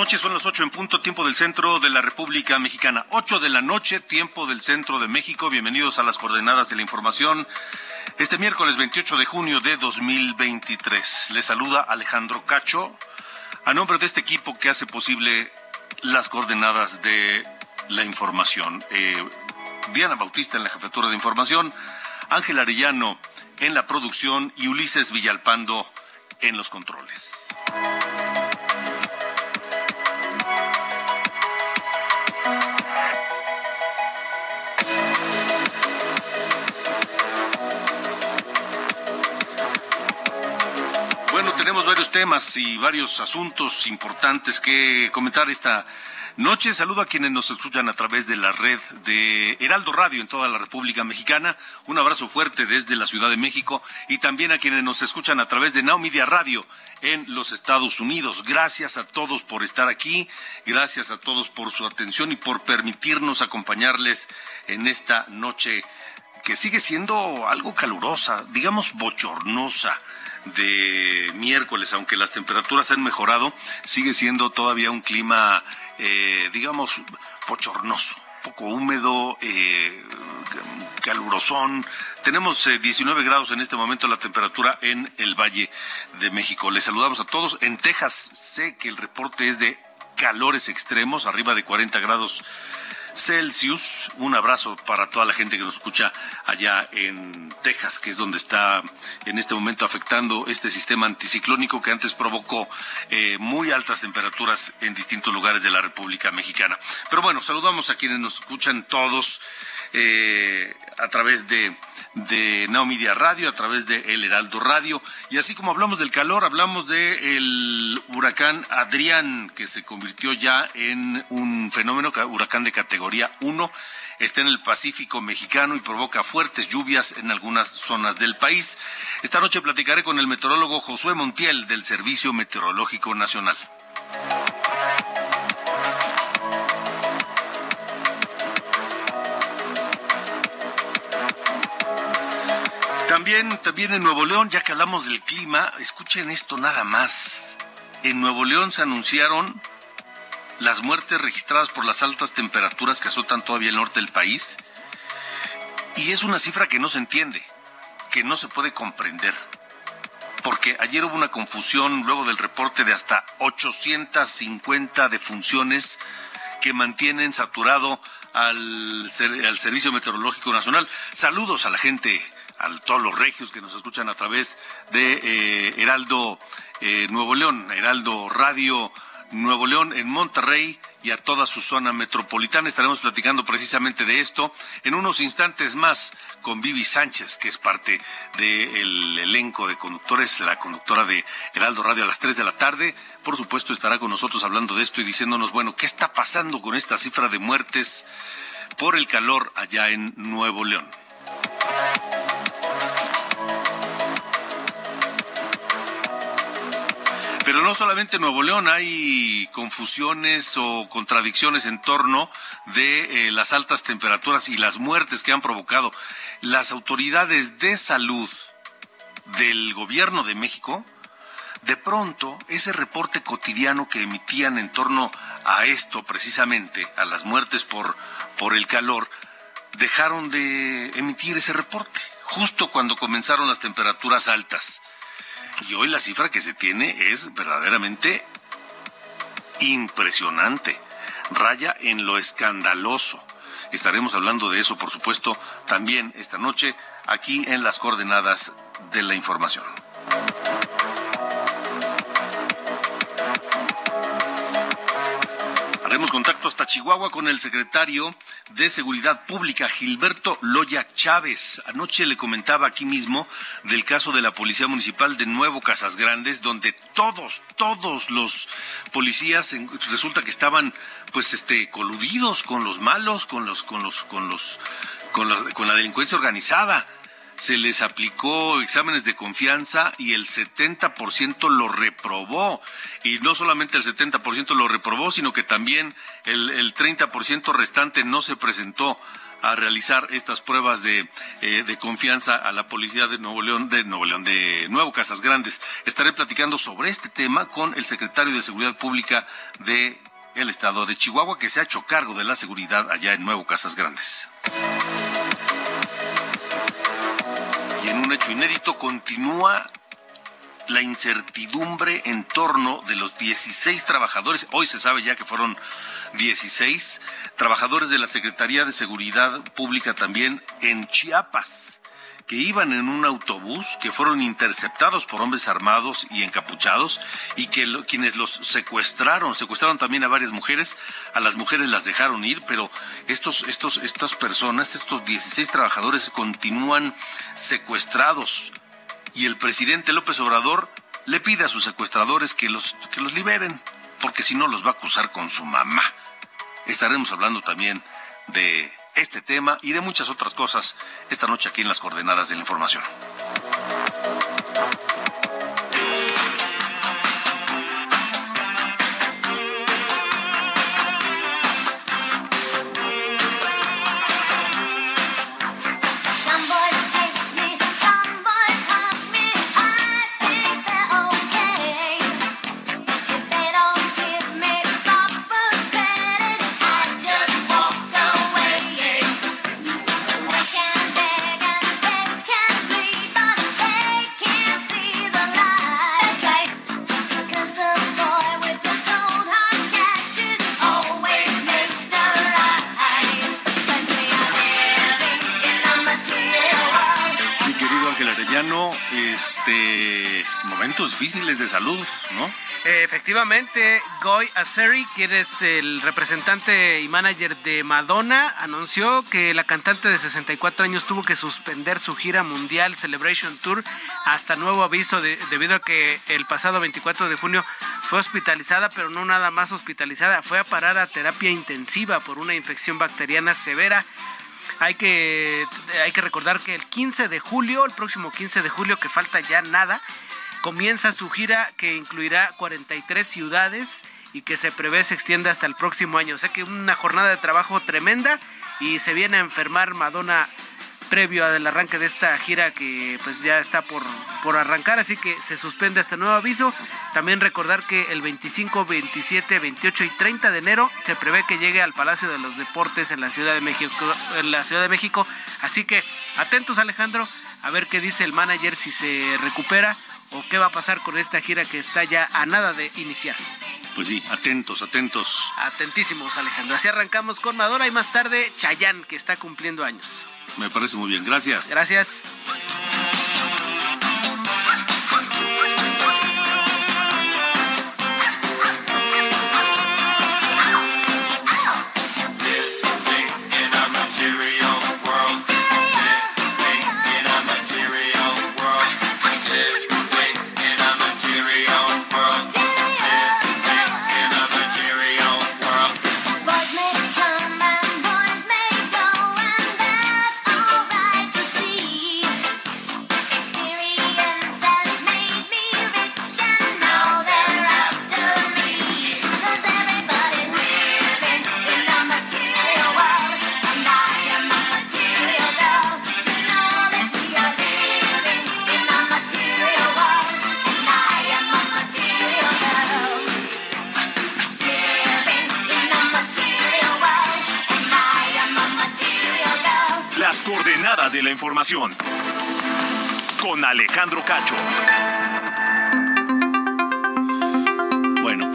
Noches. Son las ocho en punto, tiempo del centro de la República Mexicana. Ocho de la noche, tiempo del centro de México. Bienvenidos a las coordenadas de la información. Este miércoles 28 de junio de 2023. Les saluda Alejandro Cacho. A nombre de este equipo que hace posible las coordenadas de la información. Eh, Diana Bautista en la jefatura de información. Ángel Arellano en la producción y Ulises Villalpando en los controles. Tenemos varios temas y varios asuntos importantes que comentar esta noche. Saludo a quienes nos escuchan a través de la red de Heraldo Radio en toda la República Mexicana. Un abrazo fuerte desde la Ciudad de México y también a quienes nos escuchan a través de Now Media Radio en los Estados Unidos. Gracias a todos por estar aquí, gracias a todos por su atención y por permitirnos acompañarles en esta noche que sigue siendo algo calurosa, digamos bochornosa de miércoles, aunque las temperaturas han mejorado, sigue siendo todavía un clima, eh, digamos, bochornoso, poco húmedo, eh, calurosón. Tenemos eh, 19 grados en este momento la temperatura en el Valle de México. Les saludamos a todos. En Texas sé que el reporte es de calores extremos, arriba de 40 grados Celsius. Un abrazo para toda la gente que nos escucha allá en Texas, que es donde está en este momento afectando este sistema anticiclónico que antes provocó eh, muy altas temperaturas en distintos lugares de la República Mexicana. Pero bueno, saludamos a quienes nos escuchan todos eh, a través de, de Now Media Radio, a través de El Heraldo Radio. Y así como hablamos del calor, hablamos del huracán Adrián, que se convirtió ya en un fenómeno, huracán de categoría 1. Está en el Pacífico mexicano y provoca fuertes lluvias en algunas zonas del país. Esta noche platicaré con el meteorólogo Josué Montiel del Servicio Meteorológico Nacional. También, también en Nuevo León, ya que hablamos del clima, escuchen esto nada más. En Nuevo León se anunciaron las muertes registradas por las altas temperaturas que azotan todavía el norte del país. Y es una cifra que no se entiende, que no se puede comprender. Porque ayer hubo una confusión luego del reporte de hasta 850 defunciones que mantienen saturado al, al Servicio Meteorológico Nacional. Saludos a la gente a todos los regios que nos escuchan a través de eh, Heraldo eh, Nuevo León, Heraldo Radio Nuevo León en Monterrey y a toda su zona metropolitana. Estaremos platicando precisamente de esto en unos instantes más con Vivi Sánchez, que es parte del elenco de conductores, la conductora de Heraldo Radio a las 3 de la tarde. Por supuesto, estará con nosotros hablando de esto y diciéndonos, bueno, ¿qué está pasando con esta cifra de muertes por el calor allá en Nuevo León? Pero no solamente en Nuevo León hay confusiones o contradicciones en torno de eh, las altas temperaturas y las muertes que han provocado. Las autoridades de salud del gobierno de México, de pronto ese reporte cotidiano que emitían en torno a esto precisamente, a las muertes por, por el calor, dejaron de emitir ese reporte, justo cuando comenzaron las temperaturas altas. Y hoy la cifra que se tiene es verdaderamente impresionante, raya en lo escandaloso. Estaremos hablando de eso, por supuesto, también esta noche aquí en las coordenadas de la información. Haremos contacto hasta Chihuahua con el secretario de Seguridad Pública, Gilberto Loya Chávez. Anoche le comentaba aquí mismo del caso de la Policía Municipal de Nuevo Casas Grandes, donde todos, todos los policías resulta que estaban pues este coludidos con los malos, con los, con los, con los, con la, con la delincuencia organizada se les aplicó exámenes de confianza y el 70% lo reprobó. Y no solamente el 70% lo reprobó, sino que también el, el 30% restante no se presentó a realizar estas pruebas de, eh, de, confianza a la policía de Nuevo León, de Nuevo León, de Nuevo Casas Grandes. Estaré platicando sobre este tema con el secretario de Seguridad Pública de el estado de Chihuahua, que se ha hecho cargo de la seguridad allá en Nuevo Casas Grandes. Hecho inédito continúa la incertidumbre en torno de los 16 trabajadores, hoy se sabe ya que fueron 16 trabajadores de la Secretaría de Seguridad Pública también en Chiapas, que iban en un autobús, que fueron interceptados por hombres armados y encapuchados, y que quienes los secuestraron, secuestraron también a varias mujeres, a las mujeres las dejaron ir, pero estos, estos, estas personas, estos 16 trabajadores continúan secuestrados y el presidente López Obrador le pide a sus secuestradores que los, que los liberen, porque si no los va a acusar con su mamá. Estaremos hablando también de este tema y de muchas otras cosas esta noche aquí en las coordenadas de la información. Momentos de salud, ¿no? Efectivamente, Goy Azeri, quien es el representante y manager de Madonna, anunció que la cantante de 64 años tuvo que suspender su gira mundial Celebration Tour hasta nuevo aviso debido a que el pasado 24 de junio fue hospitalizada, pero no nada más hospitalizada, fue a parar a terapia intensiva por una infección bacteriana severa hay que, hay que recordar que el 15 de julio, el próximo 15 de julio, que falta ya nada, comienza su gira que incluirá 43 ciudades y que se prevé se extienda hasta el próximo año. O sea que una jornada de trabajo tremenda y se viene a enfermar Madonna previo al arranque de esta gira que pues ya está por, por arrancar, así que se suspende este nuevo aviso. También recordar que el 25, 27, 28 y 30 de enero se prevé que llegue al Palacio de los Deportes en la Ciudad de México, en la Ciudad de México. Así que atentos Alejandro, a ver qué dice el manager si se recupera o qué va a pasar con esta gira que está ya a nada de iniciar. Pues sí, atentos, atentos. Atentísimos, Alejandro. Así arrancamos con Madonna y más tarde Chayán, que está cumpliendo años. Me parece muy bien. Gracias. Gracias. Información. Con Alejandro Cacho.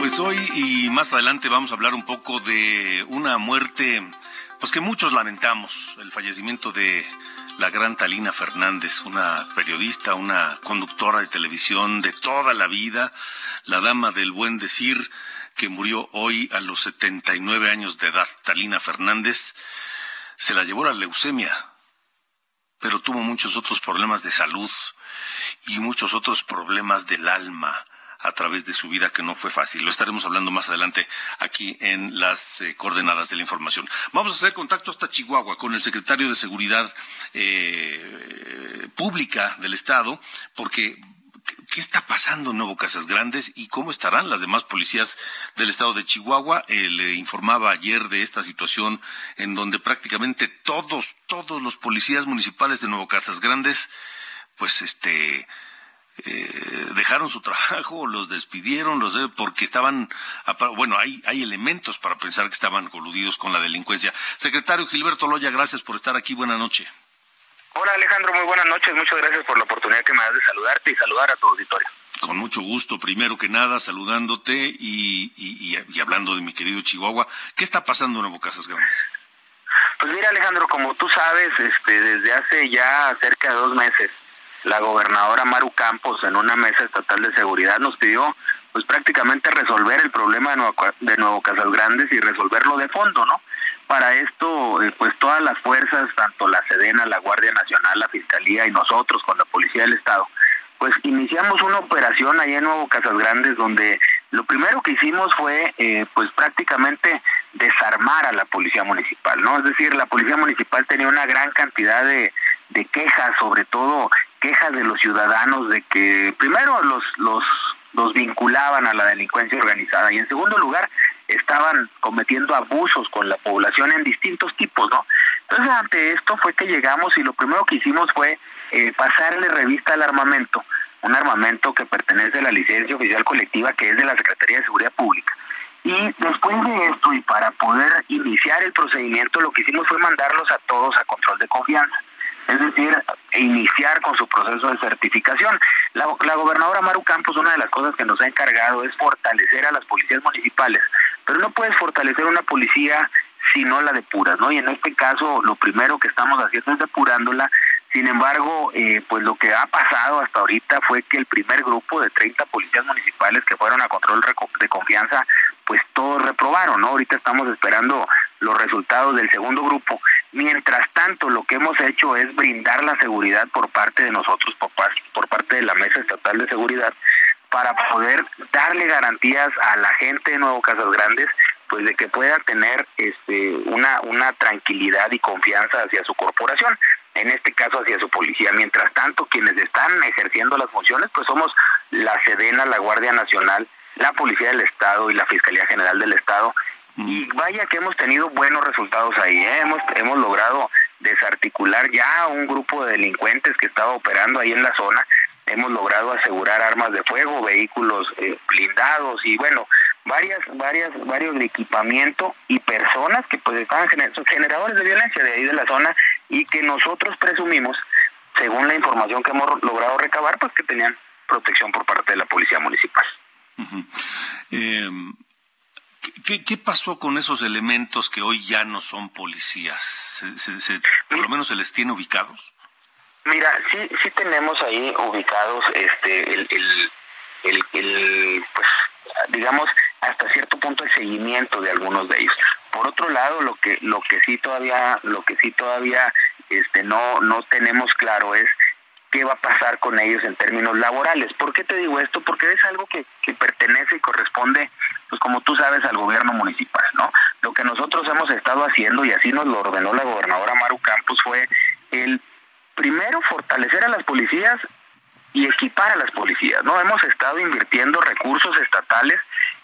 Pues hoy y más adelante vamos a hablar un poco de una muerte, pues que muchos lamentamos, el fallecimiento de la gran Talina Fernández, una periodista, una conductora de televisión de toda la vida, la dama del buen decir, que murió hoy a los 79 años de edad. Talina Fernández se la llevó la leucemia, pero tuvo muchos otros problemas de salud y muchos otros problemas del alma a través de su vida que no fue fácil. Lo estaremos hablando más adelante aquí en las eh, coordenadas de la información. Vamos a hacer contacto hasta Chihuahua con el secretario de Seguridad eh, Pública del Estado, porque ¿Qué está pasando en Nuevo Casas Grandes y cómo estarán las demás policías del estado de Chihuahua? Eh, le informaba ayer de esta situación en donde prácticamente todos, todos los policías municipales de Nuevo Casas Grandes, pues este, eh, dejaron su trabajo, los despidieron, los porque estaban, bueno, hay, hay elementos para pensar que estaban coludidos con la delincuencia. Secretario Gilberto Loya, gracias por estar aquí. Buenas noches. Hola Alejandro, muy buenas noches. Muchas gracias por la oportunidad que me das de saludarte y saludar a tu auditorio. Con mucho gusto, primero que nada, saludándote y, y, y, hablando de mi querido Chihuahua. ¿Qué está pasando en Nuevo Casas Grandes? Pues mira Alejandro, como tú sabes, este, desde hace ya cerca de dos meses, la gobernadora Maru Campos en una mesa estatal de seguridad nos pidió pues prácticamente resolver el problema de Nuevo, de Nuevo Casas Grandes y resolverlo de fondo, ¿no? Para esto, eh, pues todas las fuerzas, tanto la Sedena, la Guardia Nacional, la Fiscalía y nosotros con la Policía del Estado, pues iniciamos una operación allá en Nuevo Casas Grandes donde lo primero que hicimos fue eh, pues prácticamente desarmar a la policía municipal, ¿no? Es decir, la policía municipal tenía una gran cantidad de, de quejas, sobre todo quejas de los ciudadanos de que primero los, los, los vinculaban a la delincuencia organizada y en segundo lugar estaban cometiendo abusos con la población en distintos tipos, ¿no? Entonces ante esto fue que llegamos y lo primero que hicimos fue eh, pasarle revista al armamento, un armamento que pertenece a la licencia oficial colectiva que es de la Secretaría de Seguridad Pública. Y después de esto y para poder iniciar el procedimiento lo que hicimos fue mandarlos a todos a control de confianza es decir, iniciar con su proceso de certificación. La, la, gobernadora Maru Campos, una de las cosas que nos ha encargado es fortalecer a las policías municipales, pero no puedes fortalecer una policía si no la depuras, ¿no? Y en este caso, lo primero que estamos haciendo es depurándola. Sin embargo, eh, pues lo que ha pasado hasta ahorita fue que el primer grupo de 30 policías municipales que fueron a control de confianza, pues todos reprobaron, ¿no? Ahorita estamos esperando los resultados del segundo grupo. Mientras tanto, lo que hemos hecho es brindar la seguridad por parte de nosotros, por, por parte de la Mesa Estatal de Seguridad, para poder darle garantías a la gente de Nuevo Casas Grandes pues de que pueda tener este una una tranquilidad y confianza hacia su corporación en este caso hacia su policía. Mientras tanto quienes están ejerciendo las funciones pues somos la Sedena la Guardia Nacional la Policía del Estado y la Fiscalía General del Estado. Y vaya que hemos tenido buenos resultados ahí, ¿eh? hemos, hemos logrado desarticular ya un grupo de delincuentes que estaba operando ahí en la zona, hemos logrado asegurar armas de fuego, vehículos eh, blindados y bueno, varias, varias, varios de equipamiento y personas que pues estaban generadores de violencia de ahí de la zona y que nosotros presumimos, según la información que hemos logrado recabar, pues que tenían protección por parte de la policía municipal. ¿Qué, pasó con esos elementos que hoy ya no son policías? por lo menos se les tiene ubicados? Mira, sí, sí tenemos ahí ubicados este, el, el, el, pues, digamos, hasta cierto punto el seguimiento de algunos de ellos. Por otro lado, lo que, lo que sí todavía, lo que sí todavía, este, no, no tenemos claro es qué va a pasar con ellos en términos laborales. ¿Por qué te digo esto? Porque es algo que, que pertenece y corresponde pues como tú sabes, al gobierno municipal, ¿no? Lo que nosotros hemos estado haciendo, y así nos lo ordenó la gobernadora Maru Campos, fue el primero fortalecer a las policías y equipar a las policías, ¿no? Hemos estado invirtiendo recursos estatales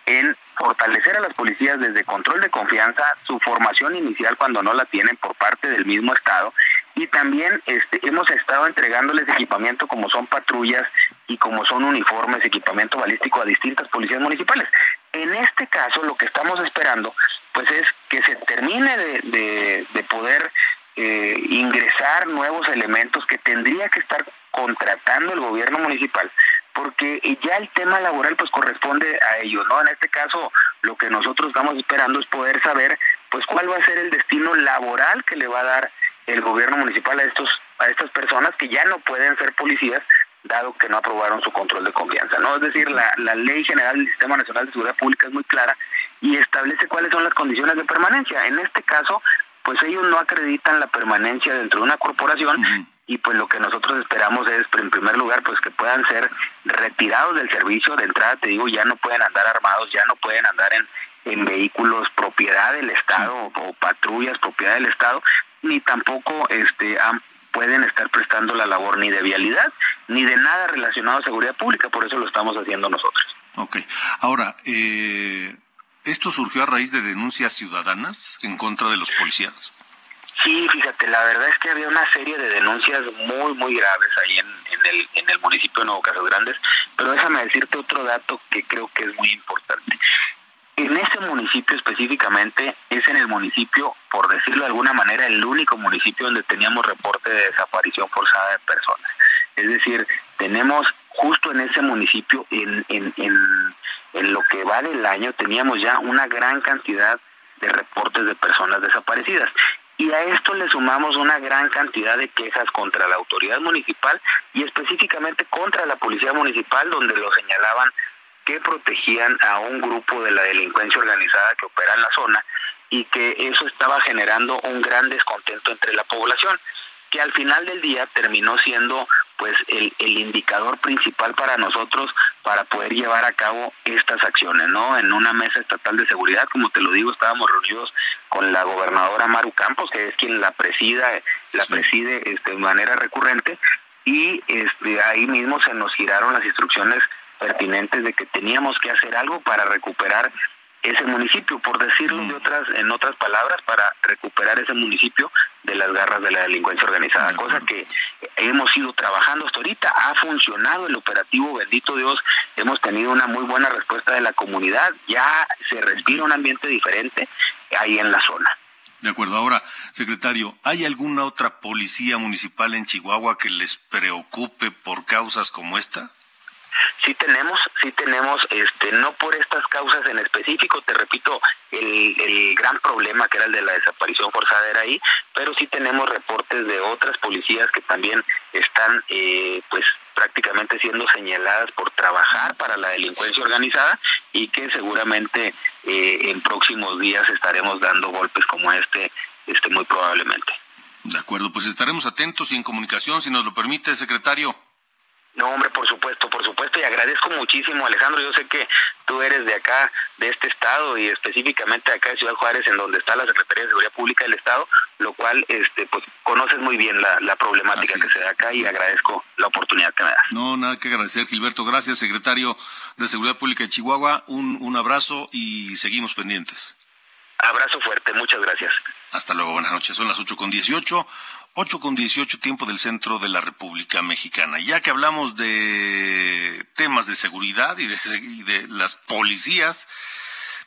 en fortalecer a las policías desde control de confianza, su formación inicial cuando no la tienen por parte del mismo Estado y también este, hemos estado entregándoles equipamiento como son patrullas y como son uniformes, equipamiento balístico a distintas policías municipales. En este caso lo que estamos esperando pues es que se termine de, de, poder eh, ingresar nuevos elementos que tendría que estar contratando el gobierno municipal porque ya el tema laboral pues corresponde a ellos, ¿no? En este caso lo que nosotros estamos esperando es poder saber pues cuál va a ser el destino laboral que le va a dar el gobierno municipal a estos a estas personas que ya no pueden ser policías dado que no aprobaron su control de confianza, ¿no? Es decir, la, la Ley General del Sistema Nacional de Seguridad Pública es muy clara y establece cuáles son las condiciones de permanencia. En este caso, pues ellos no acreditan la permanencia dentro de una corporación y pues lo que nosotros esperamos es, en primer lugar, pues que puedan ser retirados del servicio. De entrada, te digo, ya no pueden andar armados, ya no pueden andar en, en vehículos propiedad del Estado o, patrullas propiedad del Estado, ni tampoco este pueden estar prestando la labor ni de vialidad ni de nada relacionado a seguridad pública, por eso lo estamos haciendo nosotros. Ok, ahora, eh, ¿esto surgió a raíz de denuncias ciudadanas en contra de los policías? Sí, fíjate, la verdad es que había una serie de denuncias muy, muy graves ahí en, el, en el municipio de Nuevo Casas Grandes, pero déjame decirte otro dato que creo que es muy importante. En ese municipio específicamente, es en el municipio, por decirlo de alguna manera, el único municipio donde teníamos reporte de desaparición forzada de personas. Es decir, tenemos justo en ese municipio, en, en, en, en lo que va del año, teníamos ya una gran cantidad de reportes de personas desaparecidas. Y a esto le sumamos una gran cantidad de quejas contra la autoridad municipal y específicamente contra la policía municipal, donde lo señalaban que protegían a un grupo de la delincuencia organizada que opera en la zona y que eso estaba generando un gran descontento entre la población, que al final del día terminó siendo pues el, el indicador principal para nosotros para poder llevar a cabo estas acciones, ¿no? En una mesa estatal de seguridad, como te lo digo, estábamos reunidos con la gobernadora Maru Campos, que es quien la presida, la preside este, de manera recurrente, y este, ahí mismo se nos giraron las instrucciones pertinentes de que teníamos que hacer algo para recuperar ese municipio, por decirlo de otras, en otras palabras, para recuperar ese municipio de las garras de la delincuencia organizada, cosa que hemos ido trabajando hasta ahorita, ha funcionado el operativo, bendito Dios, hemos tenido una muy buena respuesta de la comunidad, ya se respira un ambiente diferente ahí en la zona. De acuerdo. Ahora, secretario, ¿hay alguna otra policía municipal en Chihuahua que les preocupe por causas como esta? Sí tenemos, sí tenemos, este, no por estas causas en específico, te repito, el, el gran problema que era el de la desaparición forzada era ahí, pero sí tenemos reportes de otras policías que también están, eh, pues, prácticamente siendo señaladas por trabajar para la delincuencia organizada y que seguramente eh, en próximos días estaremos dando golpes como este, este muy probablemente. De acuerdo, pues estaremos atentos y en comunicación, si nos lo permite, secretario. No, hombre, por supuesto, por supuesto, y agradezco muchísimo, Alejandro. Yo sé que tú eres de acá, de este estado, y específicamente acá de Ciudad Juárez, en donde está la Secretaría de Seguridad Pública del Estado, lo cual, este, pues, conoces muy bien la, problemática que se da acá y agradezco la oportunidad que me das. No, nada que agradecer, Gilberto. Gracias, secretario de Seguridad Pública de Chihuahua. Un, un abrazo y seguimos pendientes. Abrazo fuerte, muchas gracias. Hasta luego, buenas noches. Son las ocho con dieciocho. 8 con 18 tiempo del centro de la República Mexicana. Ya que hablamos de temas de seguridad y de, las policías,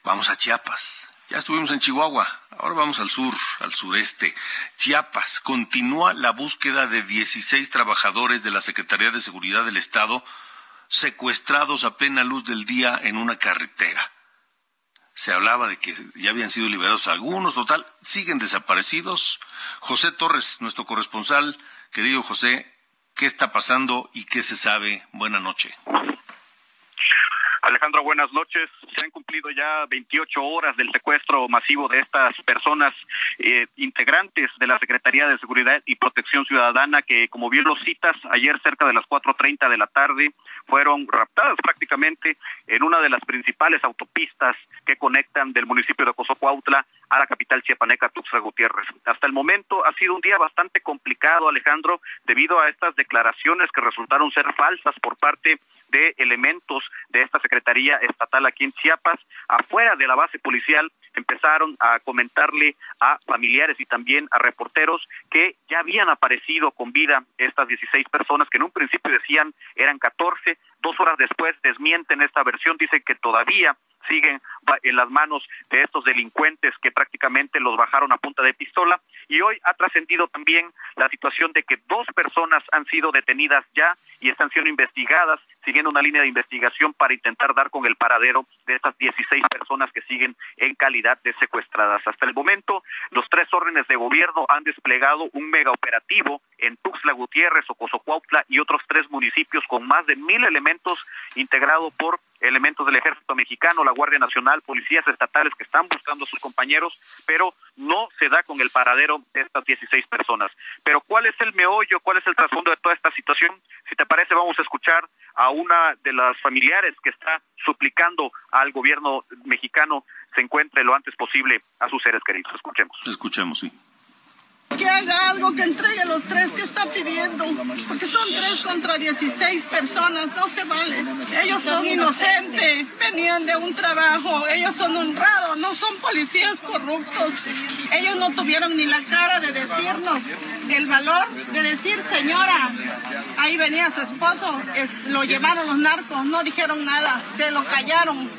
vamos a Chiapas. Ya estuvimos en Chihuahua, ahora vamos al sur, al sureste. Chiapas continúa la búsqueda de 16 trabajadores de la Secretaría de Seguridad del Estado secuestrados a plena luz del día en una carretera se hablaba de que ya habían sido liberados algunos, total, siguen desaparecidos. José Torres, nuestro corresponsal, querido José, ¿qué está pasando y qué se sabe? Buena noche. Alejandro, buenas noches. Se han cumplido ya 28 horas del secuestro masivo de estas personas eh, integrantes de la Secretaría de Seguridad y Protección Ciudadana que, como bien lo citas, ayer cerca de las 4.30 de la tarde fueron raptadas prácticamente en una de las principales autopistas que conectan del municipio de Cozocuautla a la capital chiapaneca Tuxtla Gutiérrez. Hasta el momento ha sido un día bastante complicado, Alejandro, debido a estas declaraciones que resultaron ser falsas por parte de elementos de esta Secretaría Estatal aquí en Chiapas, afuera de la base policial empezaron a comentarle a familiares y también a reporteros que ya habían aparecido con vida estas 16 personas que en un principio decían eran 14, dos horas después desmienten esta versión, dicen que todavía siguen en las manos de estos delincuentes que prácticamente los bajaron a punta de pistola. Y hoy ha trascendido también la situación de que dos personas han sido detenidas ya y están siendo investigadas, siguiendo una línea de investigación para intentar dar con el paradero de estas 16 personas que siguen en calidad de secuestradas. Hasta el momento, los tres órdenes de gobierno han desplegado un mega operativo en Tuxtla Gutiérrez, Ocosocuautla y otros tres municipios con más de mil elementos integrado por elementos del ejército mexicano, la Guardia Nacional, policías estatales que están buscando a sus compañeros, pero no se da con el paradero de estas 16 personas. Pero ¿cuál es el meollo, cuál es el trasfondo de toda esta situación? Si te parece, vamos a escuchar a una de las familiares que está suplicando al gobierno mexicano se encuentre lo antes posible a sus seres queridos. Escuchemos. Escuchemos, sí que haga algo, que entregue los tres que está pidiendo, porque son tres contra 16 personas, no se vale. Ellos son inocentes, venían de un trabajo, ellos son honrados, no son policías corruptos. Ellos no tuvieron ni la cara de decirnos el valor de decir, señora, ahí venía su esposo, lo llevaron los narcos, no dijeron nada, se lo callaron.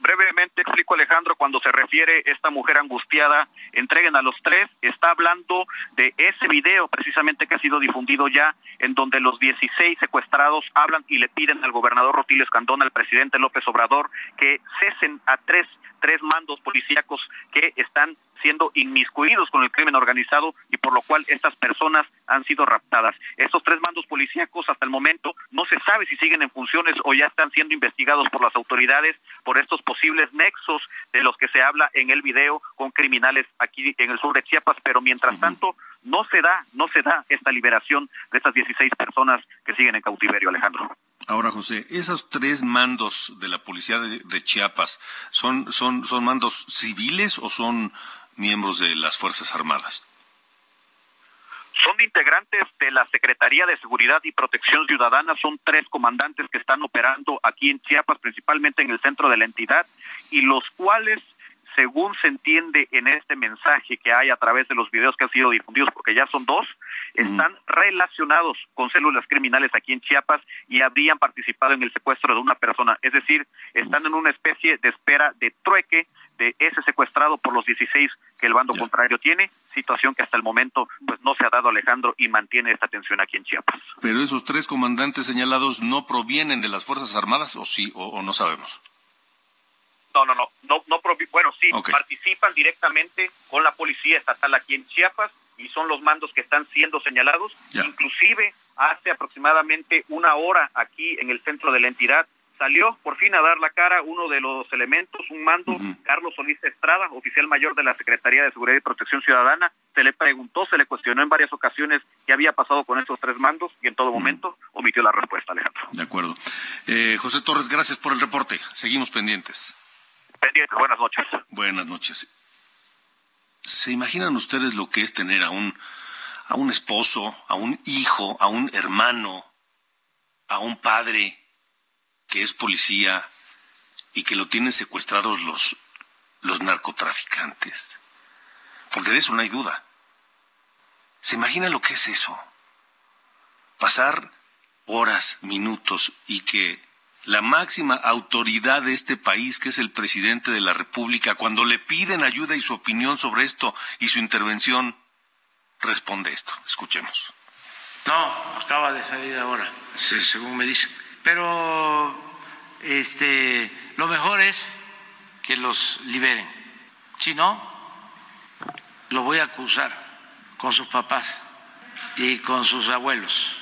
Brevemente explico, Alejandro, cuando se refiere esta mujer angustiada, entreguen a los tres, está hablando de ese video precisamente que ha sido difundido ya, en donde los 16 secuestrados hablan y le piden al gobernador Rotilio Escandón, al presidente López Obrador, que cesen a tres tres mandos policíacos que están siendo inmiscuidos con el crimen organizado y por lo cual estas personas han sido raptadas. Estos tres mandos policíacos hasta el momento no se sabe si siguen en funciones o ya están siendo investigados por las autoridades por estos posibles nexos de los que se habla en el video con criminales aquí en el sur de Chiapas, pero mientras tanto no se da, no se da esta liberación de estas 16 personas que siguen en cautiverio, Alejandro. Ahora, José, esos tres mandos de la policía de, Chiapas, ¿son, son, ¿son mandos civiles o son miembros de las Fuerzas Armadas? Son integrantes de la Secretaría de Seguridad y Protección Ciudadana, son tres comandantes que están operando aquí en Chiapas, principalmente en el centro de la entidad, y los cuales según se entiende en este mensaje que hay a través de los videos que han sido difundidos, porque ya son dos, están relacionados con células criminales aquí en Chiapas y habrían participado en el secuestro de una persona. Es decir, están en una especie de espera de trueque de ese secuestrado por los 16 que el bando contrario tiene, situación que hasta el momento pues no se ha dado Alejandro y mantiene esta tensión aquí en Chiapas. Pero esos tres comandantes señalados no provienen de las Fuerzas Armadas o sí o no sabemos. No, no, no, no, no bueno, sí, participan directamente con la policía estatal aquí en Chiapas y son los mandos que están siendo señalados. Inclusive hace aproximadamente una hora aquí en el centro de la entidad salió por fin a dar la cara uno de los elementos, un mando, Carlos Solís Estrada, oficial mayor de la Secretaría de Seguridad y Protección Ciudadana. Se le preguntó, se le cuestionó en varias ocasiones qué había pasado con estos tres mandos y en todo momento omitió la respuesta, Alejandro. De acuerdo. Eh, José Torres, gracias por el reporte. Seguimos pendientes. Buenas noches. Buenas noches. ¿Se imaginan ustedes lo que es tener a un, a un esposo, a un hijo, a un hermano, a un padre que es policía y que lo tienen secuestrados los, los narcotraficantes? Porque de eso no hay duda. ¿Se imagina lo que es eso? Pasar horas, minutos y que la máxima autoridad de este país, que es el presidente de la República, cuando le piden ayuda y su opinión sobre esto y su intervención, responde esto. Escuchemos. No, acaba de salir ahora, según me dicen. Pero este, lo mejor es que los liberen. Si no, lo voy a acusar con sus papás y con sus abuelos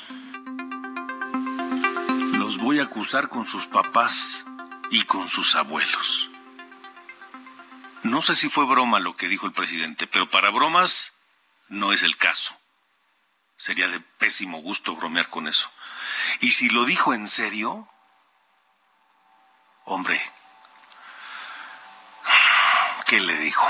los voy a acusar con sus papás y con sus abuelos. No sé si fue broma lo que dijo el presidente, pero para bromas no es el caso. Sería de pésimo gusto bromear con eso. Y si lo dijo en serio, hombre, ¿qué le dijo?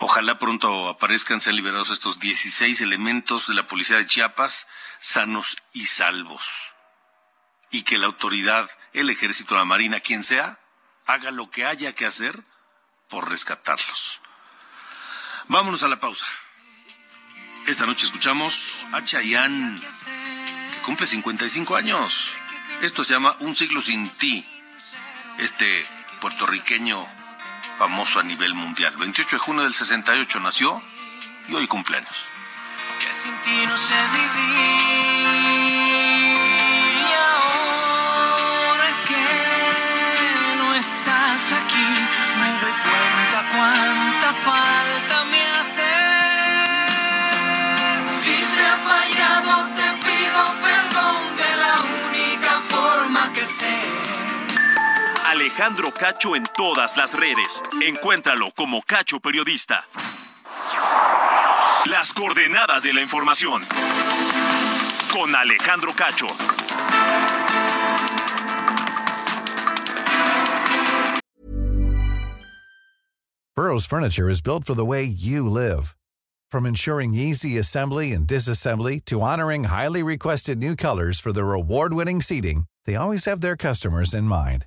Ojalá pronto aparezcan, sean liberados estos 16 elementos de la policía de Chiapas, sanos y salvos y que la autoridad, el ejército, la marina, quien sea, haga lo que haya que hacer por rescatarlos. Vámonos a la pausa. Esta noche escuchamos a Chayanne, que cumple 55 años. Esto se llama Un siglo sin ti. Este puertorriqueño famoso a nivel mundial. 28 de junio del 68 nació y hoy cumpleaños. Que sin ti no. Alejandro Cacho en todas las redes. Encuéntralo como Cacho Periodista. Las coordenadas de la información. Con Alejandro Cacho. Burrow's furniture is built for the way you live. From ensuring easy assembly and disassembly to honoring highly requested new colors for their award-winning seating, they always have their customers in mind.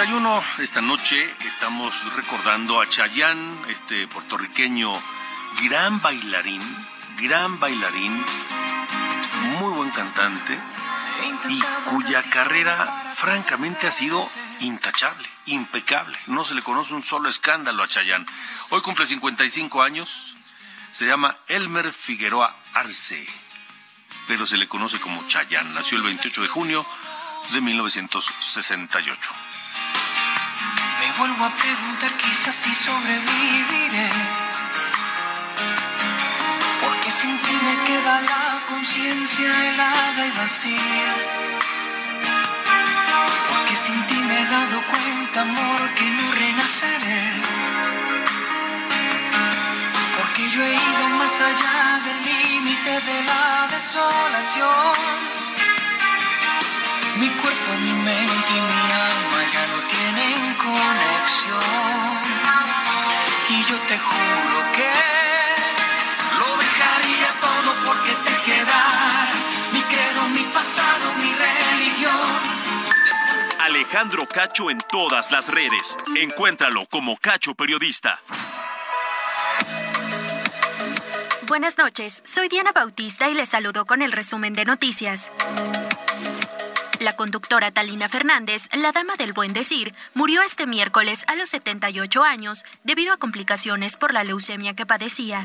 31, esta noche estamos recordando a Chayán, este puertorriqueño, gran bailarín, gran bailarín, muy buen cantante y cuya carrera francamente ha sido intachable, impecable. No se le conoce un solo escándalo a Chayán. Hoy cumple 55 años, se llama Elmer Figueroa Arce, pero se le conoce como Chayán. Nació el 28 de junio de 1968. Me vuelvo a preguntar quizás si sobreviviré. Porque sin ti me queda la conciencia helada y vacía. Porque sin ti me he dado cuenta, amor, que no renaceré. Porque yo he ido más allá del límite de la desolación. Mi cuerpo, mi mente y mi yo te juro que lo dejaría todo porque te quedaras. Mi credo, mi pasado, mi religión. Alejandro Cacho en todas las redes. Encuéntralo como Cacho Periodista. Buenas noches, soy Diana Bautista y les saludo con el resumen de noticias. La conductora Talina Fernández, la dama del buen decir, murió este miércoles a los 78 años debido a complicaciones por la leucemia que padecía.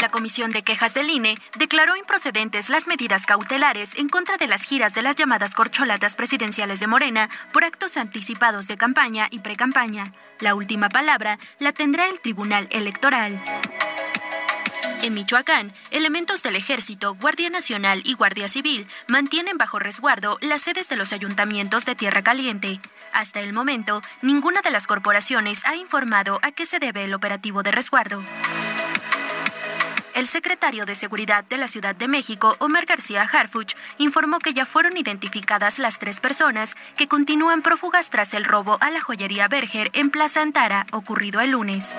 La Comisión de Quejas del INE declaró improcedentes las medidas cautelares en contra de las giras de las llamadas corcholatas presidenciales de Morena por actos anticipados de campaña y precampaña. La última palabra la tendrá el Tribunal Electoral. En Michoacán, elementos del Ejército, Guardia Nacional y Guardia Civil mantienen bajo resguardo las sedes de los ayuntamientos de Tierra Caliente. Hasta el momento, ninguna de las corporaciones ha informado a qué se debe el operativo de resguardo. El secretario de Seguridad de la Ciudad de México, Omar García Harfuch, informó que ya fueron identificadas las tres personas que continúan prófugas tras el robo a la joyería Berger en Plaza Antara, ocurrido el lunes.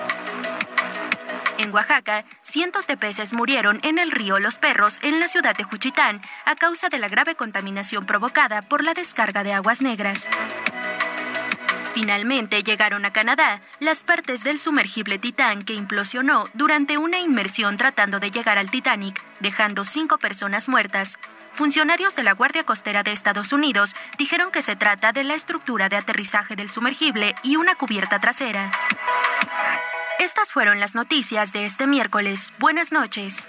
En Oaxaca, cientos de peces murieron en el río Los Perros, en la ciudad de Juchitán, a causa de la grave contaminación provocada por la descarga de aguas negras. Finalmente llegaron a Canadá las partes del sumergible Titán que implosionó durante una inmersión tratando de llegar al Titanic, dejando cinco personas muertas. Funcionarios de la Guardia Costera de Estados Unidos dijeron que se trata de la estructura de aterrizaje del sumergible y una cubierta trasera. Estas fueron las noticias de este miércoles. Buenas noches.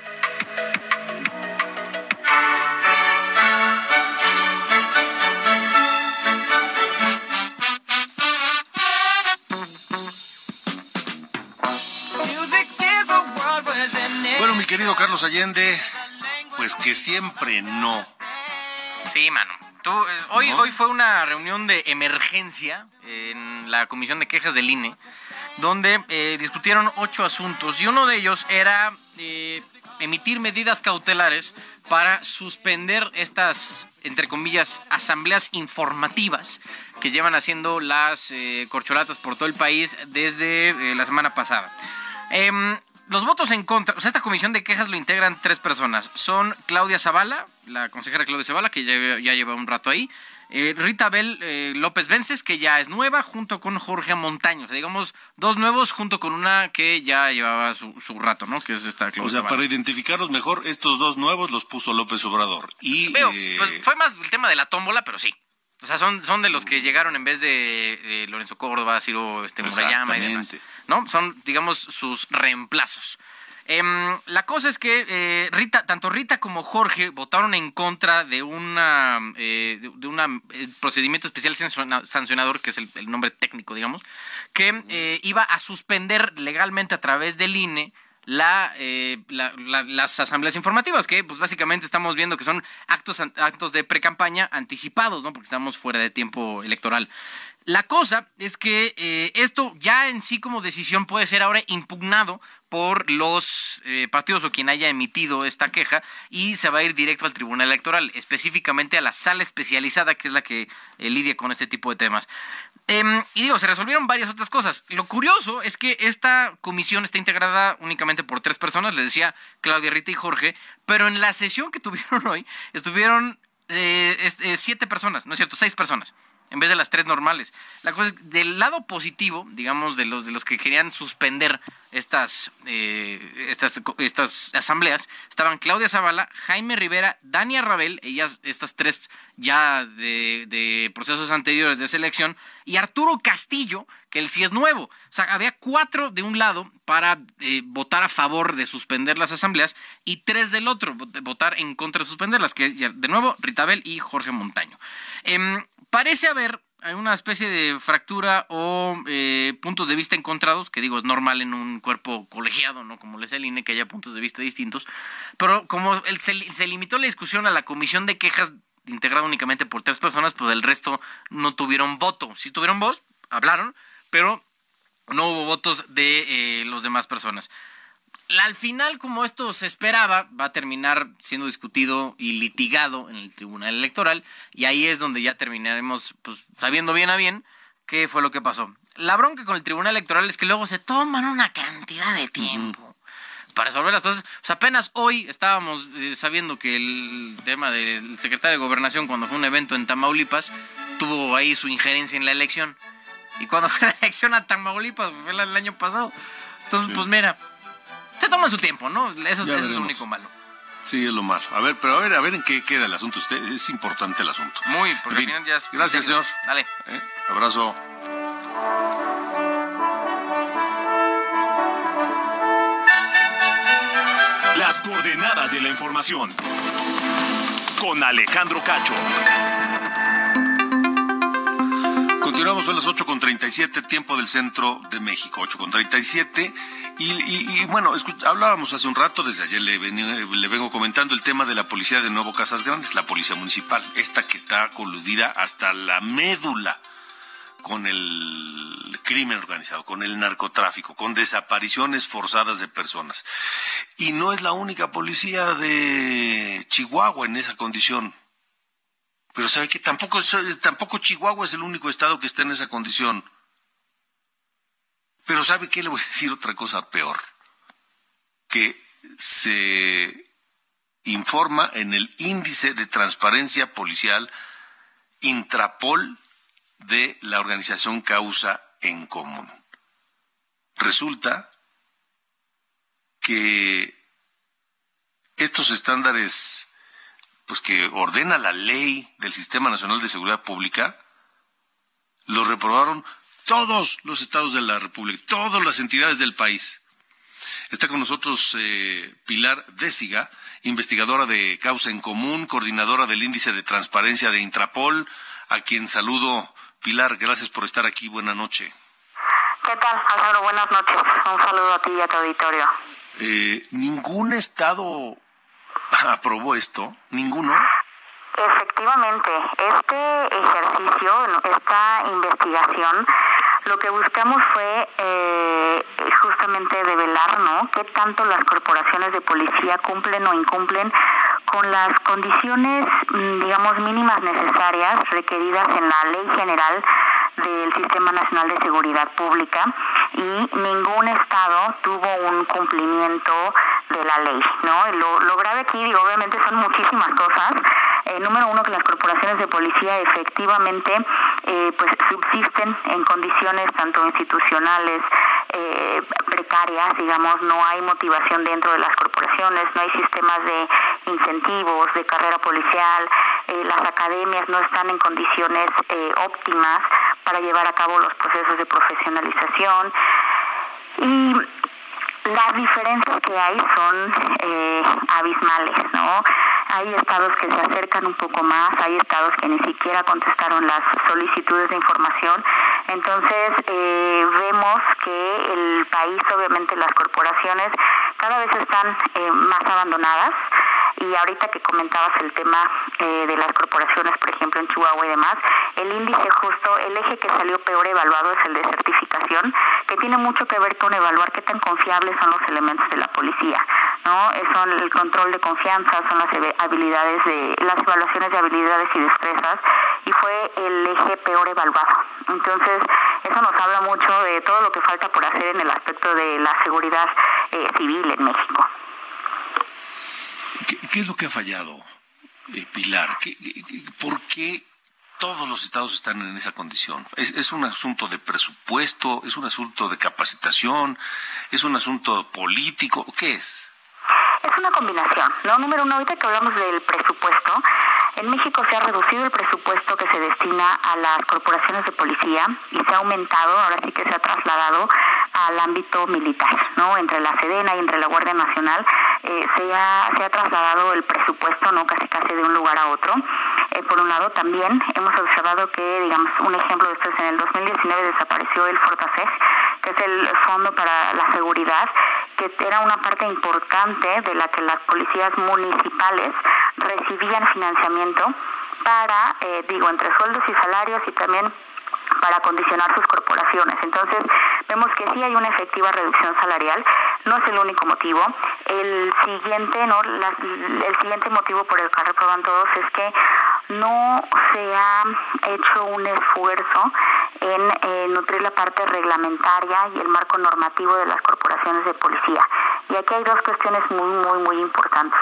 Bueno, mi querido Carlos Allende, pues que siempre no. Sí, mano. Tú, eh, hoy, hoy fue una reunión de emergencia en la Comisión de Quejas del INE, donde eh, discutieron ocho asuntos y uno de ellos era eh, emitir medidas cautelares para suspender estas, entre comillas, asambleas informativas que llevan haciendo las corcholatas por todo el país desde la semana pasada. Los votos en contra, o sea, esta comisión de quejas lo integran tres personas. Son Claudia Zavala, la consejera Claudia Zavala, que ya, lleva un rato ahí. Eh, Rita Bel eh, López Vences, que ya es nueva, junto con Jorge Montaño. digamos, dos nuevos junto con una que ya llevaba su, rato, ¿no? Que es esta Claudia O sea, para identificarlos mejor, estos dos nuevos los puso López Obrador. Y, Veo, eh, pues fue más el tema de la tómbola, pero sí. O sea, son, son de los que llegaron en vez de Lorenzo Córdoba, Ciro este, Murayama y demás. ¿no? Son, digamos, sus reemplazos. Em, la cosa es que eh, Rita, tanto Rita como Jorge votaron en contra de una eh, de, un eh, procedimiento especial sancionador, que es el, nombre técnico, digamos, que iba a suspender legalmente a través del INE la, las asambleas informativas, que pues básicamente estamos viendo que son actos, actos de pre-campaña anticipados, ¿no? Porque estamos fuera de tiempo electoral. La cosa es que eh, esto ya en sí como decisión puede ser ahora impugnado por los eh, partidos o quien haya emitido esta queja y se va a ir directo al Tribunal Electoral, específicamente a la sala especializada que es la que eh, lidia con este tipo de temas. Em, y digo, se resolvieron varias otras cosas. Lo curioso es que esta comisión está integrada únicamente por tres personas, les decía Claudia Rita y Jorge, pero en la sesión que tuvieron hoy estuvieron siete personas, ¿no es cierto? Seis personas en vez de las tres normales. La cosa es, del lado positivo, digamos, de los, de los que querían suspender estas, eh, estas, estas asambleas, estaban Claudia Zavala, Jaime Rivera, Dania Rabel, ellas, estas tres ya de, procesos anteriores de selección, y Arturo Castillo, que él sí es nuevo. O sea, había cuatro de un lado para eh, votar a favor de suspender las asambleas y tres del otro, votar en contra de suspenderlas, que de nuevo Ritabel y Jorge Montaño. Em, parece haber una especie de fractura o eh, puntos de vista encontrados, que digo, es normal en un cuerpo colegiado, ¿no? Como les el INE, que haya puntos de vista distintos, pero como se, limitó la discusión a la comisión de quejas integrada únicamente por tres personas, pues el resto no tuvieron voto. Si tuvieron voz, hablaron, pero no hubo votos de eh, los demás personas al final, como esto se esperaba, va a terminar siendo discutido y litigado en el Tribunal Electoral y ahí es donde ya terminaremos pues, sabiendo bien a bien qué fue lo que pasó. La bronca con el Tribunal Electoral es que luego se toman una cantidad de tiempo para resolver las cosas. Sea, apenas hoy estábamos eh, sabiendo que el tema del secretario de Gobernación, cuando fue un evento en Tamaulipas, tuvo ahí su injerencia en la elección. Y cuando fue la elección a Tamaulipas, fue el año pasado. Entonces, pues mira, se toma su tiempo, ¿no? Eso, es lo único malo. Sí, es lo malo. A ver, pero a ver, a ver en qué queda el asunto. Usted es importante el asunto. Muy, porque al final ya es... Gracias, señor. Dale. ¿Eh? Abrazo. Las coordenadas de la información. Con Alejandro Cacho. Continuamos a las 8.37, tiempo del centro de México, 8.37. Y, y, y bueno, hablábamos hace un rato, desde ayer le, le, vengo comentando el tema de la policía de Nuevo Casas Grandes, la policía municipal, esta que está coludida hasta la médula con el crimen organizado, con el narcotráfico, con desapariciones forzadas de personas. Y no es la única policía de Chihuahua en esa condición. Pero sabe que tampoco, tampoco Chihuahua es el único estado que está en esa condición. Pero ¿sabe qué? Le voy a decir otra cosa peor. Que se informa en el índice de transparencia policial Intrapol de la organización Causa en Común. Resulta que estos estándares pues que ordena la ley del Sistema Nacional de Seguridad Pública, los reprobaron todos los estados de la República, todas las entidades del país. Está con nosotros eh, Pilar Désiga, investigadora de Causa en Común, coordinadora del Índice de Transparencia de Intrapol, a quien saludo. Pilar, gracias por estar aquí. Buenas noches. ¿Qué tal, Álvaro? Buenas noches. Un saludo a ti y a tu auditorio. Eh, ¿Ningún estado aprobó esto? ¿Ninguno? Efectivamente, este ejercicio, esta investigación, lo que buscamos fue eh, justamente develar, ¿no? Qué tanto las corporaciones de policía cumplen o incumplen con las condiciones, mm, digamos, mínimas necesarias requeridas en la ley general del Sistema Nacional de Seguridad Pública y ningún estado tuvo un cumplimiento de la ley, ¿no? Lo, lo grave digo, obviamente son muchísimas cosas. Eh, número uno, que las corporaciones de policía efectivamente eh, pues subsisten en condiciones tanto institucionales, eh, precarias, digamos, no hay motivación dentro de las corporaciones, no hay sistemas de incentivos, de carrera policial, las academias no están en condiciones óptimas para llevar a cabo los procesos de profesionalización las diferencias que hay son eh, abismales, ¿no? Hay estados que se acercan un poco más, hay estados que ni siquiera contestaron las solicitudes de información. Entonces, eh, vemos que el país, obviamente las corporaciones, cada vez están eh, más abandonadas y ahorita que comentabas el tema eh, de las corporaciones, por ejemplo en Chihuahua y demás, el índice justo, el eje que salió peor evaluado es el de certificación, que tiene mucho que ver con evaluar qué tan confiables son los elementos de la policía, ¿no? Son el control de confianza, son las habilidades de, las evaluaciones de habilidades y destrezas, y fue el eje peor evaluado. Entonces, eso nos habla mucho de todo lo que falta por hacer en el aspecto de la seguridad eh, civil en México. ¿Qué, es lo que ha fallado, eh, Pilar? por qué todos los estados están en esa condición? ¿Es, un asunto de presupuesto? ¿Es un asunto de capacitación? ¿Es un asunto político? ¿Qué es? Es una combinación, ¿no? Número uno, ahorita que hablamos del presupuesto, en México se ha reducido el presupuesto que se destina a las corporaciones de policía y se ha aumentado, ahora sí que se ha trasladado al ámbito militar, ¿no? Entre la Sedena y entre la Guardia Nacional eh, se, ha, se ha trasladado el presupuesto, ¿no? Casi casi de un lugar a otro. Eh, por un lado, también hemos observado que, digamos, un ejemplo de esto es en el 2019 desapareció el Fortaseg, que es el Fondo para la Seguridad, que era una parte importante de la que las policías municipales recibían financiamiento para, eh, digo, entre sueldos y salarios y también para condicionar sus corporaciones. Entonces, vemos que sí hay una efectiva reducción salarial, no es el único motivo. El siguiente, ¿no? el siguiente motivo por el que reproban todos es que no se ha hecho un esfuerzo en eh, nutrir la parte reglamentaria y el marco normativo de las corporaciones de policía. Y aquí hay dos cuestiones muy, muy, muy importantes.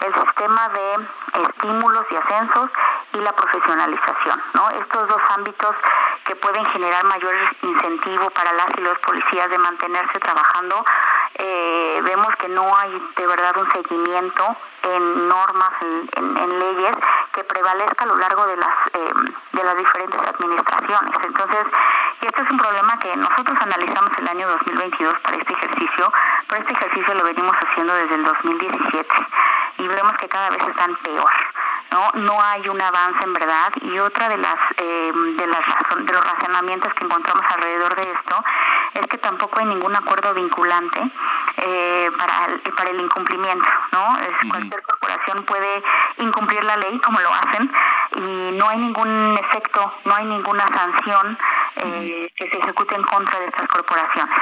El sistema de estímulos y ascensos y la profesionalización. ¿no? Estos dos ámbitos que pueden generar mayor incentivo para las y los policías de mantenerse trabajando, eh, vemos que no hay de verdad un seguimiento en normas, en, leyes que prevalezca a lo largo de las, eh, de las diferentes administraciones. Entonces, y este es un problema que nosotros analizamos el año 2022 para este ejercicio, pero este ejercicio lo venimos haciendo desde el 2017 y vemos que cada vez están peor. ¿no? No hay un avance en verdad y otra de las eh, de las de los razonamientos que encontramos alrededor de esto es que tampoco hay ningún acuerdo vinculante eh, para el, para el incumplimiento, ¿no? Cualquier corporación puede incumplir la ley como lo hacen y no hay ningún efecto, no hay ninguna sanción eh, que se ejecute en contra de estas corporaciones.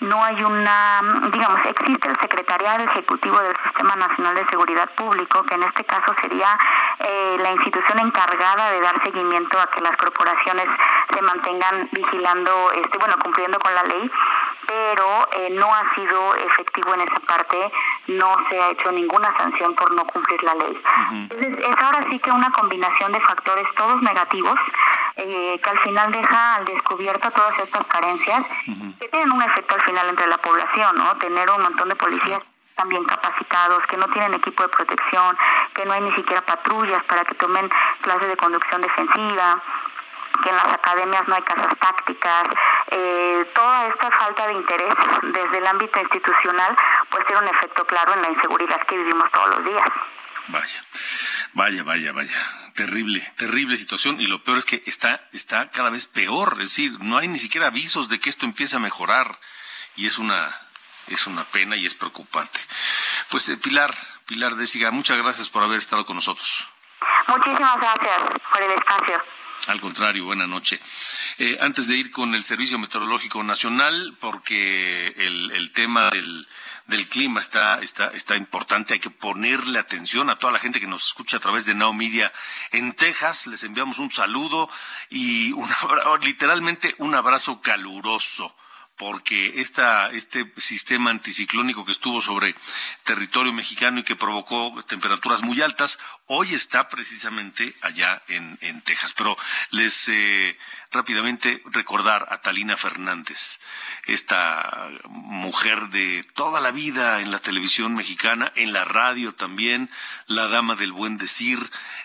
No hay una, digamos, existe el Secretariado Ejecutivo del Sistema Nacional de Seguridad Público, que en este caso sería eh, la institución encargada de dar seguimiento a que las corporaciones se mantengan vigilando, este, bueno, cumpliendo con la ley, pero eh, no ha sido efectivo en esa parte, no se ha hecho ninguna sanción por no cumplir la ley. Entonces, es ahora sí que una combinación de factores todos negativos eh, que al final deja al descubierto todas estas carencias que tienen un efecto al final entre la población, ¿no? Tener un montón de policías también capacitados, que no tienen equipo de protección, que no hay ni siquiera patrullas para que tomen clases de conducción defensiva, que en las academias no hay casas tácticas, eh, toda esta falta de interés desde el ámbito institucional pues tiene un efecto claro en la inseguridad que vivimos todos los días. Vaya, vaya, vaya, vaya. Terrible, terrible situación. Y lo peor es que está, está cada vez peor. Es decir, no hay ni siquiera avisos de que esto empiece a mejorar. Y es una, es una pena y es preocupante. Pues eh, Pilar, Pilar Désiga, muchas gracias por haber estado con nosotros. Muchísimas gracias por el espacio. Al contrario, buena noche. Eh, antes de ir con el Servicio Meteorológico Nacional, porque el, tema del del clima está, está, está importante. Hay que ponerle atención a toda la gente que nos escucha a través de Now Media en Texas. Les enviamos un saludo y un, literalmente un abrazo caluroso porque esta, este sistema anticiclónico que estuvo sobre territorio mexicano y que provocó temperaturas muy altas, hoy está precisamente allá en, en Texas. Pero les eh, rápidamente recordar a Talina Fernández, esta mujer de toda la vida en la televisión mexicana, en la radio también, la dama del buen decir,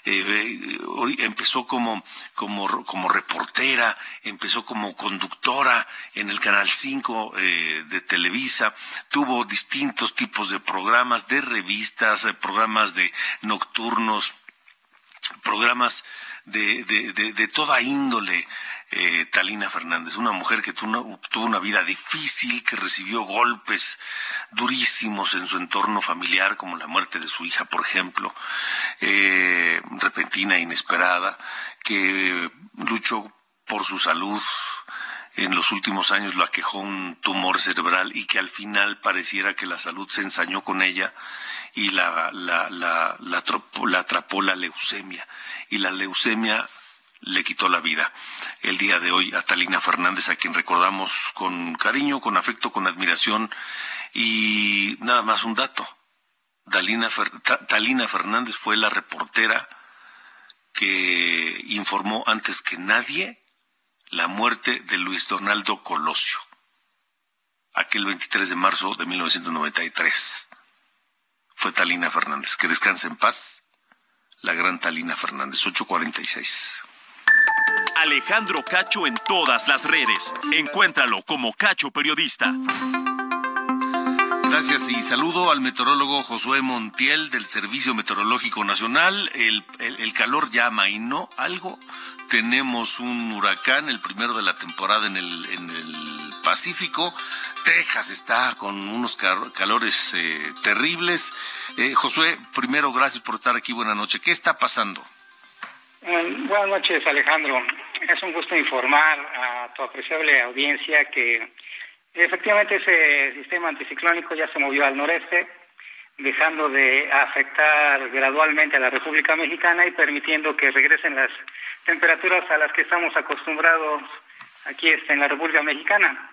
eh, empezó como, como, como reportera, empezó como conductora en el Canal 5 eh, de Televisa, tuvo distintos tipos de programas, de revistas, eh, programas de nocturnos, programas de, toda índole, eh, Talina Fernández, una mujer que tuvo una, vida difícil, que recibió golpes durísimos en su entorno familiar, como la muerte de su hija, por ejemplo, eh, repentina e inesperada, que luchó por su salud. En los últimos años lo aquejó un tumor cerebral y que al final pareciera que la salud se ensañó con ella y la, la, la, la, atrapó la leucemia. Y la leucemia le quitó la vida. El día de hoy a Talina Fernández, a quien recordamos con cariño, con afecto, con admiración. Y nada más un dato. Talina, Talina Fernández fue la reportera que informó antes que nadie la muerte de Luis Donaldo Colosio, aquel 23 de marzo de 1993. Fue Talina Fernández. Que descanse en paz la gran Talina Fernández, 846. Alejandro Cacho en todas las redes. Encuéntralo como Cacho Periodista. Gracias y saludo al meteorólogo Josué Montiel del Servicio Meteorológico Nacional. El, calor llama y no algo. Tenemos un huracán, el primero de la temporada en el, en el Pacífico. Texas está con unos calores eh, terribles. Eh, Josué, primero gracias por estar aquí. Buenas noches. ¿Qué está pasando? Eh, buenas noches, Alejandro. Es un gusto informar a tu apreciable audiencia que efectivamente ese sistema anticiclónico ya se movió al noreste, dejando de afectar gradualmente a la República Mexicana y permitiendo que regresen las temperaturas a las que estamos acostumbrados aquí este, en la República Mexicana.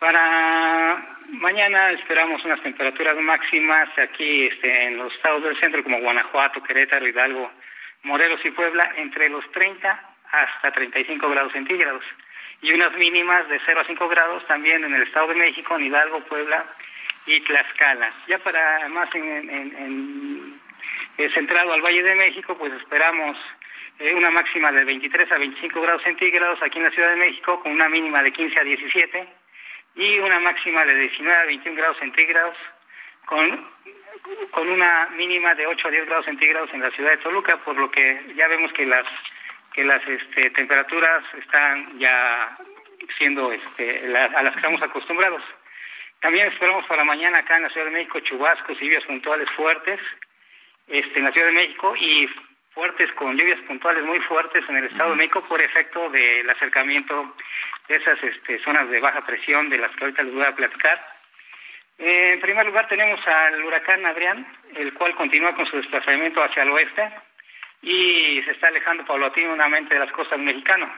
Para mañana esperamos unas temperaturas máximas aquí este, en los estados del centro como Guanajuato, Querétaro, Hidalgo, Morelos y Puebla entre los 30 hasta 35 grados centígrados y unas mínimas de 0 a 5 grados también en el Estado de México, en Hidalgo, Puebla y Tlaxcala. Ya para más en, en, eh, centrado al Valle de México, pues esperamos eh, una máxima de 23 a 25 grados centígrados aquí en la Ciudad de México, con una mínima de 15 a 17 y una máxima de 19 a 21 grados centígrados con con una mínima de 8 a 10 grados centígrados en la ciudad de Toluca, por lo que ya vemos que las que las este, temperaturas están ya siendo este, a las que estamos acostumbrados. También esperamos para mañana acá en la Ciudad de México chubascos y lluvias puntuales fuertes este, en la Ciudad de México y fuertes con lluvias puntuales muy fuertes en el Estado de México por efecto del acercamiento de esas este, zonas de baja presión de las que ahorita les voy a platicar. Eh, en primer lugar tenemos al huracán Adrián, el cual continúa con su desplazamiento hacia el oeste y se está alejando paulatinamente de las costas mexicanas.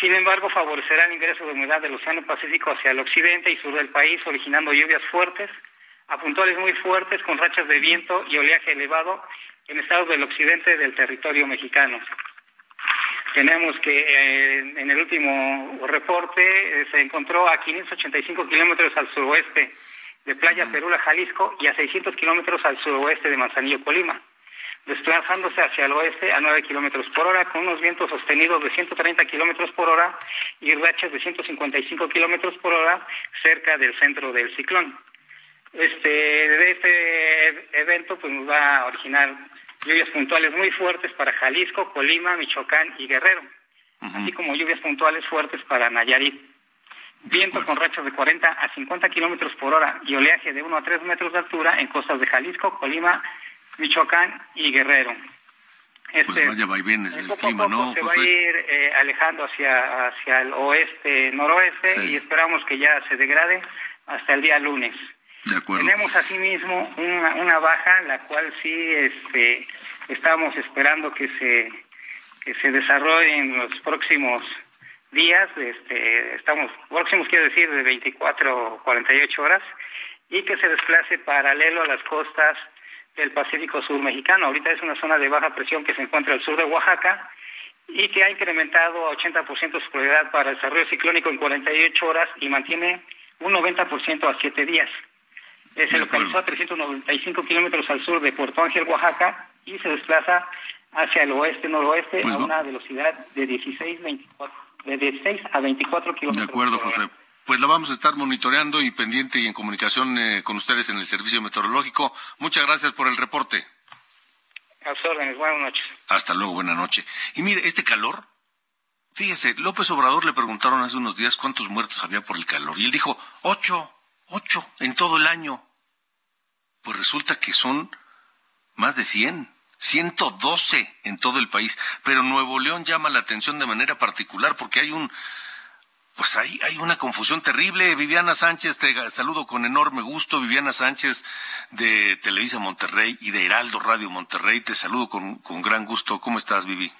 Sin embargo, favorecerá el ingreso de humedad del Océano Pacífico hacia el occidente y sur del país, originando lluvias fuertes, a puntuales muy fuertes, con rachas de viento y oleaje elevado en estados del occidente del territorio mexicano. Tenemos que eh, en el último reporte eh, se encontró a 585 kilómetros al suroeste de Playa Perula, Jalisco, y a 600 kilómetros al suroeste de Manzanillo, Colima. Desplazándose hacia el oeste a 9 kilómetros por hora, con unos vientos sostenidos de 130 kilómetros por hora y rachas de 155 kilómetros por hora cerca del centro del ciclón. Este, de este evento pues nos va a originar lluvias puntuales muy fuertes para Jalisco, Colima, Michoacán y Guerrero, así como lluvias puntuales fuertes para Nayarit. Viento con rachas de 40 a 50 kilómetros por hora y oleaje de 1 a 3 metros de altura en costas de Jalisco, Colima, Michoacán y Guerrero. Este, pues vaya vaivienes del clima, ¿no? Se va a ir eh, alejando hacia, hacia el oeste, noroeste y esperamos que ya se degrade hasta el día lunes. De acuerdo. Tenemos asimismo una, una baja, la cual sí este, estamos esperando que se, que se desarrolle en los próximos días, este, estamos próximos, quiero decir, de 24 o 48 horas, y que se desplace paralelo a las costas del Pacífico Sur mexicano. Ahorita es una zona de baja presión que se encuentra al sur de Oaxaca y que ha incrementado a 80% su probabilidad para el desarrollo ciclónico en 48 horas y mantiene un 90% a 7 días. Se localizó a 395 kilómetros al sur de Puerto Ángel, Oaxaca, y se desplaza hacia el oeste-noroeste pues a una velocidad de 16, 24, de 16 a 24 kilómetros. De acuerdo, José. Pues la vamos a estar monitoreando y pendiente y en comunicación eh, con ustedes en el servicio meteorológico. Muchas gracias por el reporte. A sus órdenes, buenas noches. Hasta luego, buena noche. Y mire, este calor, fíjese, López Obrador le preguntaron hace unos días cuántos muertos había por el calor y él dijo, ocho, ocho en todo el año. Pues resulta que son más de cien. 112 en todo el país, pero Nuevo León llama la atención de manera particular porque hay un pues hay, hay una confusión terrible. Viviana Sánchez, te saludo con enorme gusto. Viviana Sánchez de Televisa Monterrey y de Heraldo Radio Monterrey, te saludo con, con gran gusto. ¿Cómo estás, Vivi?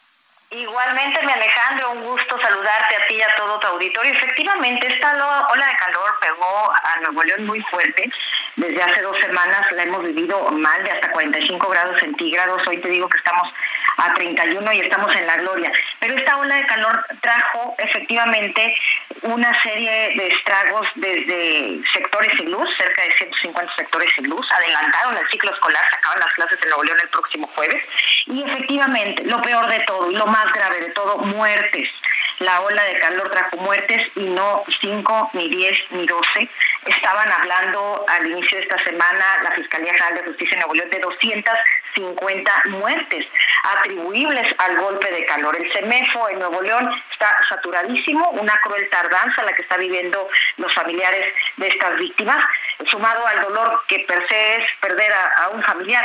Igualmente, mi Alejandro, un gusto saludarte a ti y a todo tu auditorio. Efectivamente, esta ola de calor pegó a Nuevo León muy fuerte. Desde hace dos semanas la hemos vivido mal, de hasta 45 grados centígrados. Hoy te digo que estamos a 31 y estamos en la gloria. Pero esta ola de calor trajo efectivamente una serie de estragos desde sectores sin luz, cerca de 150 sectores sin luz, adelantaron el ciclo escolar, se acaban las clases en Nuevo León el próximo jueves, y efectivamente, lo peor de todo y lo más grave de todo, muertes. La ola de calor trajo muertes y no 5, ni 10, ni 12. Estaban hablando al inicio de esta semana la Fiscalía General de Justicia en Nuevo León de 250 muertes atribuibles al golpe de calor. El CEMEFO en Nuevo León está saturadísimo, una cruel tardanza la que está viviendo los familiares de estas víctimas, sumado al dolor que per se es perder a, un familiar.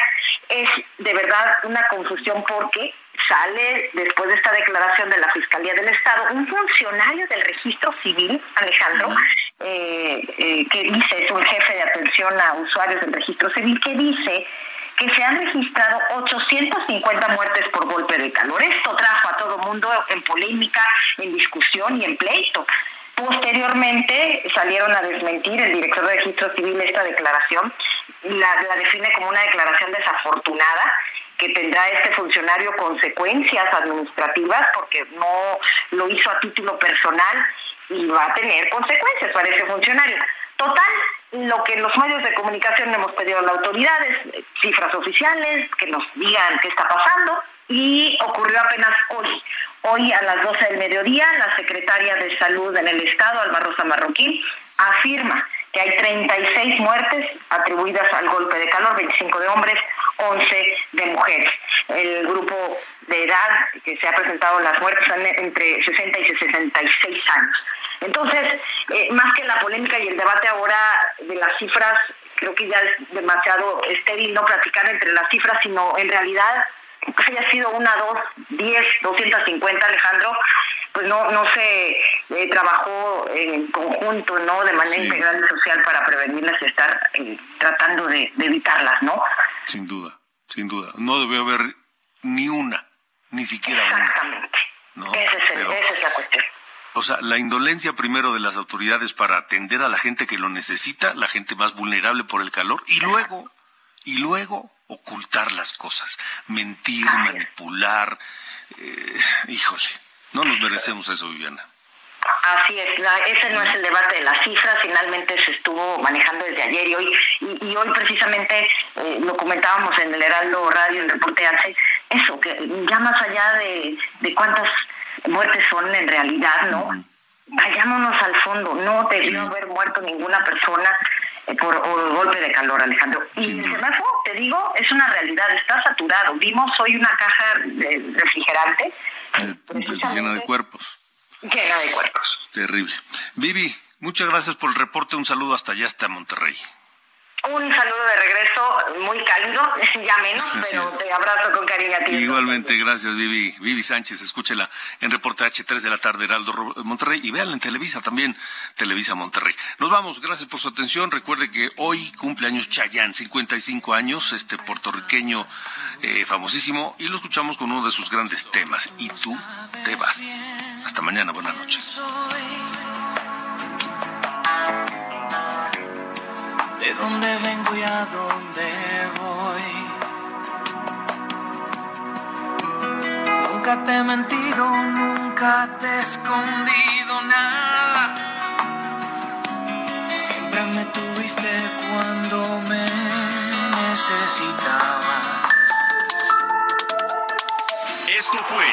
Es de verdad una confusión porque sale después de esta declaración de la Fiscalía del Estado un funcionario del registro civil, Alejandro, eh, que dice, es un jefe de atención a usuarios del registro civil, que dice que se han registrado 850 muertes por golpe de calor. Esto trajo a todo mundo en polémica, en discusión y en pleito. Posteriormente salieron a desmentir el director de registro civil esta declaración, la, la define como una declaración desafortunada que tendrá este funcionario consecuencias administrativas porque no lo hizo a título personal y va a tener consecuencias para ese funcionario. Total, lo que los medios de comunicación hemos pedido a las autoridades, cifras oficiales, que nos digan qué está pasando, y ocurrió apenas hoy. Hoy a las 12 del mediodía, la secretaria de Salud en el Estado, Alba Rosa Marroquín, afirma que hay 36 muertes atribuidas al golpe de calor, 25 de hombres, 11 de mujeres. El grupo de edad que se ha presentado las muertes son entre 60 y 66 años. Entonces, eh, más que la polémica y el debate ahora de las cifras, creo que ya es demasiado estéril no platicar entre las cifras, sino en realidad haya sido una, dos, diez, doscientos cincuenta, Alejandro, pues no no se eh, trabajó en conjunto, ¿no? De manera integral y social para prevenirlas y estar eh, tratando de, evitarlas, ¿no? Sin duda, sin duda. No debe haber ni una, ni siquiera una. Exactamente. esa es la cuestión. O sea, la indolencia primero de las autoridades para atender a la gente que lo necesita, la gente más vulnerable por el calor, y luego, y luego ocultar las cosas, mentir, manipular. Eh, híjole, no nos merecemos eso, Viviana. Así es, ese no es el debate de las cifras, finalmente se estuvo manejando desde ayer y hoy, y, hoy precisamente eh, lo comentábamos en el Heraldo Radio, en el reporte hace eso, que ya más allá de, de cuántas muertes son en realidad, ¿no? Vayámonos al fondo, no debió haber muerto ninguna persona eh, por, golpe de calor, Alejandro. Y el semáforo, te digo, es una realidad, está saturado. Vimos hoy una caja de refrigerante. Eh, llena de cuerpos. Llena de cuerpos. Terrible. Vivi, muchas gracias por el reporte. Un saludo hasta allá, hasta Monterrey. Un saludo de regreso muy cálido, ya menos, pero te abrazo con cariño a ti. Igualmente, gracias Vivi. Vivi Sánchez, escúchela en Reporte H3 de la tarde, Heraldo Monterrey, y véanla en Televisa también, Televisa Monterrey. Nos vamos, gracias por su atención. Recuerde que hoy cumple años Chayán, 55 años, este puertorriqueño eh, famosísimo, y lo escuchamos con uno de sus grandes temas, Y tú te vas. Hasta mañana, buenas noches. De dónde vengo y a dónde voy. Nunca te he mentido, nunca te he escondido nada. Siempre me tuviste cuando me necesitaba. Esto fue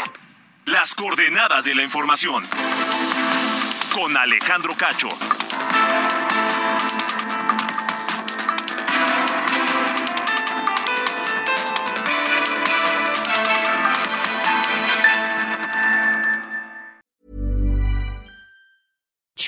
Las coordenadas de la información con Alejandro Cacho.